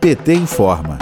PT informa.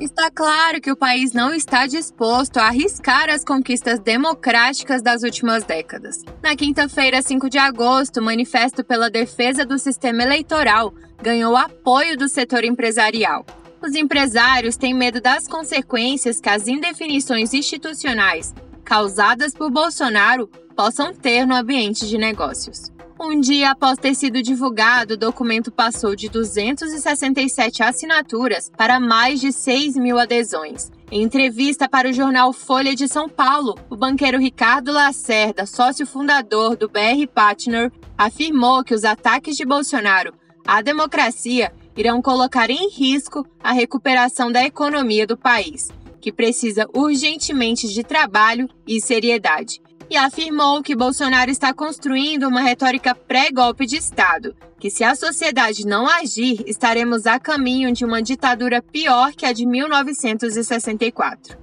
Está claro que o país não está disposto a arriscar as conquistas democráticas das últimas décadas. Na quinta-feira, 5 de agosto, o Manifesto pela Defesa do Sistema Eleitoral ganhou apoio do setor empresarial. Os empresários têm medo das consequências que as indefinições institucionais causadas por Bolsonaro possam ter no ambiente de negócios. Um dia após ter sido divulgado, o documento passou de 267 assinaturas para mais de 6 mil adesões. Em entrevista para o jornal Folha de São Paulo, o banqueiro Ricardo Lacerda, sócio fundador do BR Partner, afirmou que os ataques de Bolsonaro à democracia irão colocar em risco a recuperação da economia do país, que precisa urgentemente de trabalho e seriedade e afirmou que Bolsonaro está construindo uma retórica pré-golpe de Estado, que se a sociedade não agir, estaremos a caminho de uma ditadura pior que a de 1964.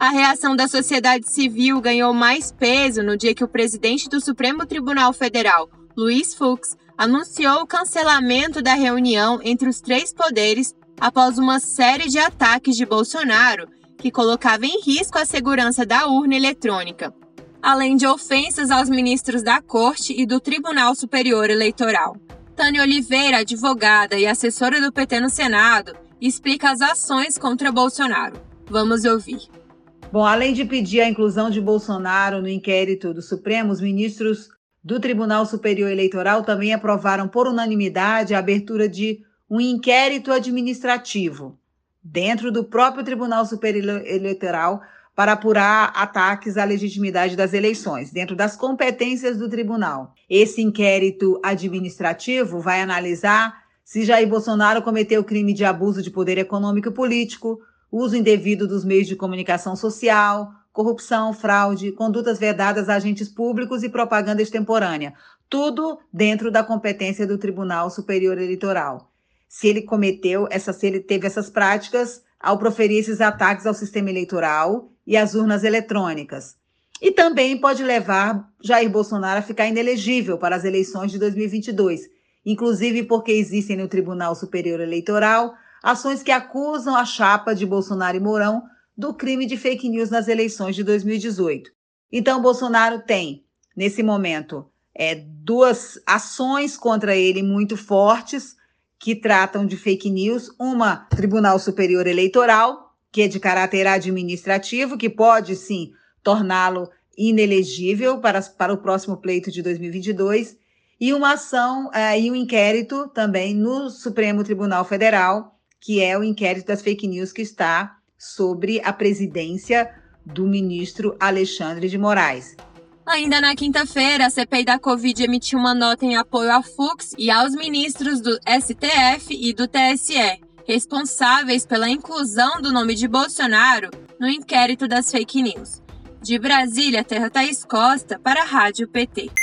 A reação da sociedade civil ganhou mais peso no dia que o presidente do Supremo Tribunal Federal, Luiz Fux, anunciou o cancelamento da reunião entre os três poderes após uma série de ataques de Bolsonaro que colocava em risco a segurança da urna eletrônica, além de ofensas aos ministros da Corte e do Tribunal Superior Eleitoral. Tânia Oliveira, advogada e assessora do PT no Senado, explica as ações contra Bolsonaro. Vamos ouvir. Bom, além de pedir a inclusão de Bolsonaro no inquérito do Supremo, os ministros do Tribunal Superior Eleitoral também aprovaram por unanimidade a abertura de um inquérito administrativo dentro do próprio Tribunal Superior Eleitoral para apurar ataques à legitimidade das eleições, dentro das competências do tribunal. Esse inquérito administrativo vai analisar se Jair Bolsonaro cometeu crime de abuso de poder econômico e político, uso indevido dos meios de comunicação social, corrupção, fraude, condutas vedadas a agentes públicos e propaganda extemporânea. Tudo dentro da competência do Tribunal Superior Eleitoral. Se ele cometeu essa, se ele teve essas práticas ao proferir esses ataques ao sistema eleitoral e às urnas eletrônicas. E também pode levar Jair Bolsonaro a ficar inelegível para as eleições de 2022, inclusive porque existem no Tribunal Superior Eleitoral ações que acusam a chapa de Bolsonaro e Mourão do crime de fake news nas eleições de 2018. Então, Bolsonaro tem, nesse momento, é, duas ações contra ele muito fortes que tratam de fake news: uma, Tribunal Superior Eleitoral, que é de caráter administrativo, que pode sim torná-lo inelegível para, para o próximo pleito de 2022, e uma ação uh, e um inquérito também no Supremo Tribunal Federal, que é o inquérito das fake news que está sobre a presidência do ministro Alexandre de Moraes. Ainda na quinta-feira, a CPI da Covid emitiu uma nota em apoio à Fux e aos ministros do STF e do TSE responsáveis pela inclusão do nome de Bolsonaro no inquérito das fake news. De Brasília, Terra Thaís Costa, para a Rádio PT.